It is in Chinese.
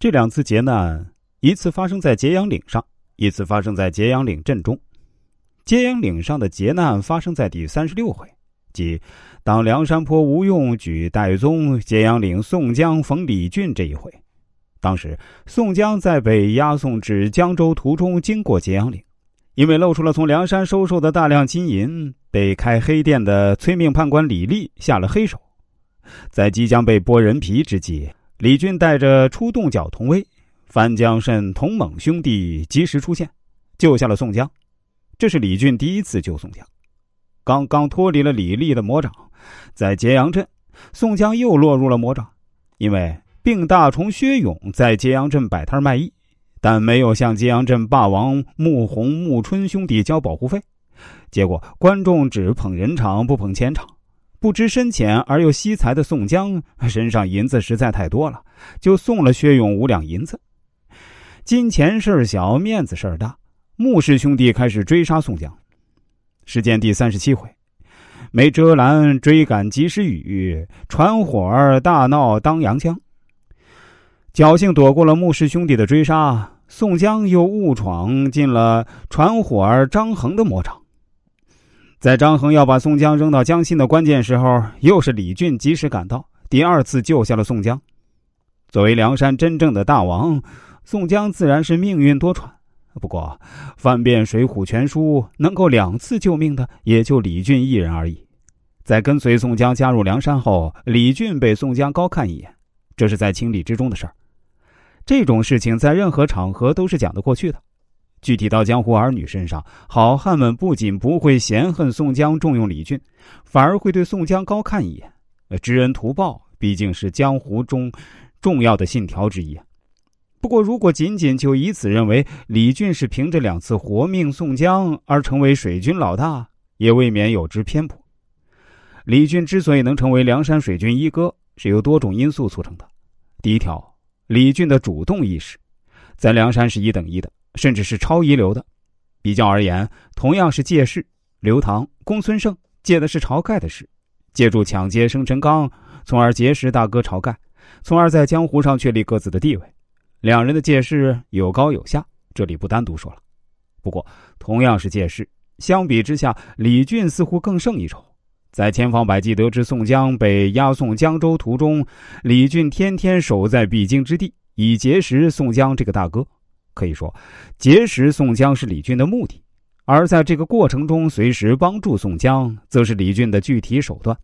这两次劫难，一次发生在揭阳岭上，一次发生在揭阳岭镇中。揭阳岭上的劫难发生在第三十六回，即当梁山泊吴用举戴宗揭阳岭宋江逢李俊这一回。当时宋江在被押送至江州途中，经过揭阳岭，因为露出了从梁山收受的大量金银，被开黑店的催命判官李立下了黑手。在即将被剥人皮之际，李俊带着出洞角童威、樊江胜、童猛兄弟及时出现，救下了宋江。这是李俊第一次救宋江。刚刚脱离了李立的魔掌，在揭阳镇，宋江又落入了魔掌，因为病大虫薛勇在揭阳镇摆摊卖艺，但没有向揭阳镇霸王穆弘、穆春兄弟交保护费，结果观众只捧人场不捧钱场。不知深浅而又惜财的宋江身上银子实在太多了，就送了薛勇五两银子。金钱事儿小，面子事儿大，穆氏兄弟开始追杀宋江。事件第三十七回，没遮拦追赶及时雨，传火儿大闹当阳江。侥幸躲过了穆氏兄弟的追杀，宋江又误闯进了传火儿张衡的魔掌。在张衡要把宋江扔到江心的关键时候，又是李俊及时赶到，第二次救下了宋江。作为梁山真正的大王，宋江自然是命运多舛。不过，翻遍《水浒全书》，能够两次救命的也就李俊一人而已。在跟随宋江加入梁山后，李俊被宋江高看一眼，这是在情理之中的事儿。这种事情在任何场合都是讲得过去的。具体到江湖儿女身上，好汉们不仅不会嫌恨宋江重用李俊，反而会对宋江高看一眼。知恩图报毕竟是江湖中重要的信条之一。不过，如果仅仅就以此认为李俊是凭着两次活命宋江而成为水军老大，也未免有之偏颇。李俊之所以能成为梁山水军一哥，是由多种因素促成的。第一条，李俊的主动意识，在梁山是一等一的。甚至是超一流的。比较而言，同样是借势，刘唐、公孙胜借的是晁盖的势，借助抢劫生辰纲，从而结识大哥晁盖，从而在江湖上确立各自的地位。两人的借势有高有下，这里不单独说了。不过，同样是借势，相比之下，李俊似乎更胜一筹。在千方百计得知宋江被押送江州途中，李俊天天守在必经之地，以结识宋江这个大哥。可以说，结识宋江是李俊的目的，而在这个过程中随时帮助宋江，则是李俊的具体手段。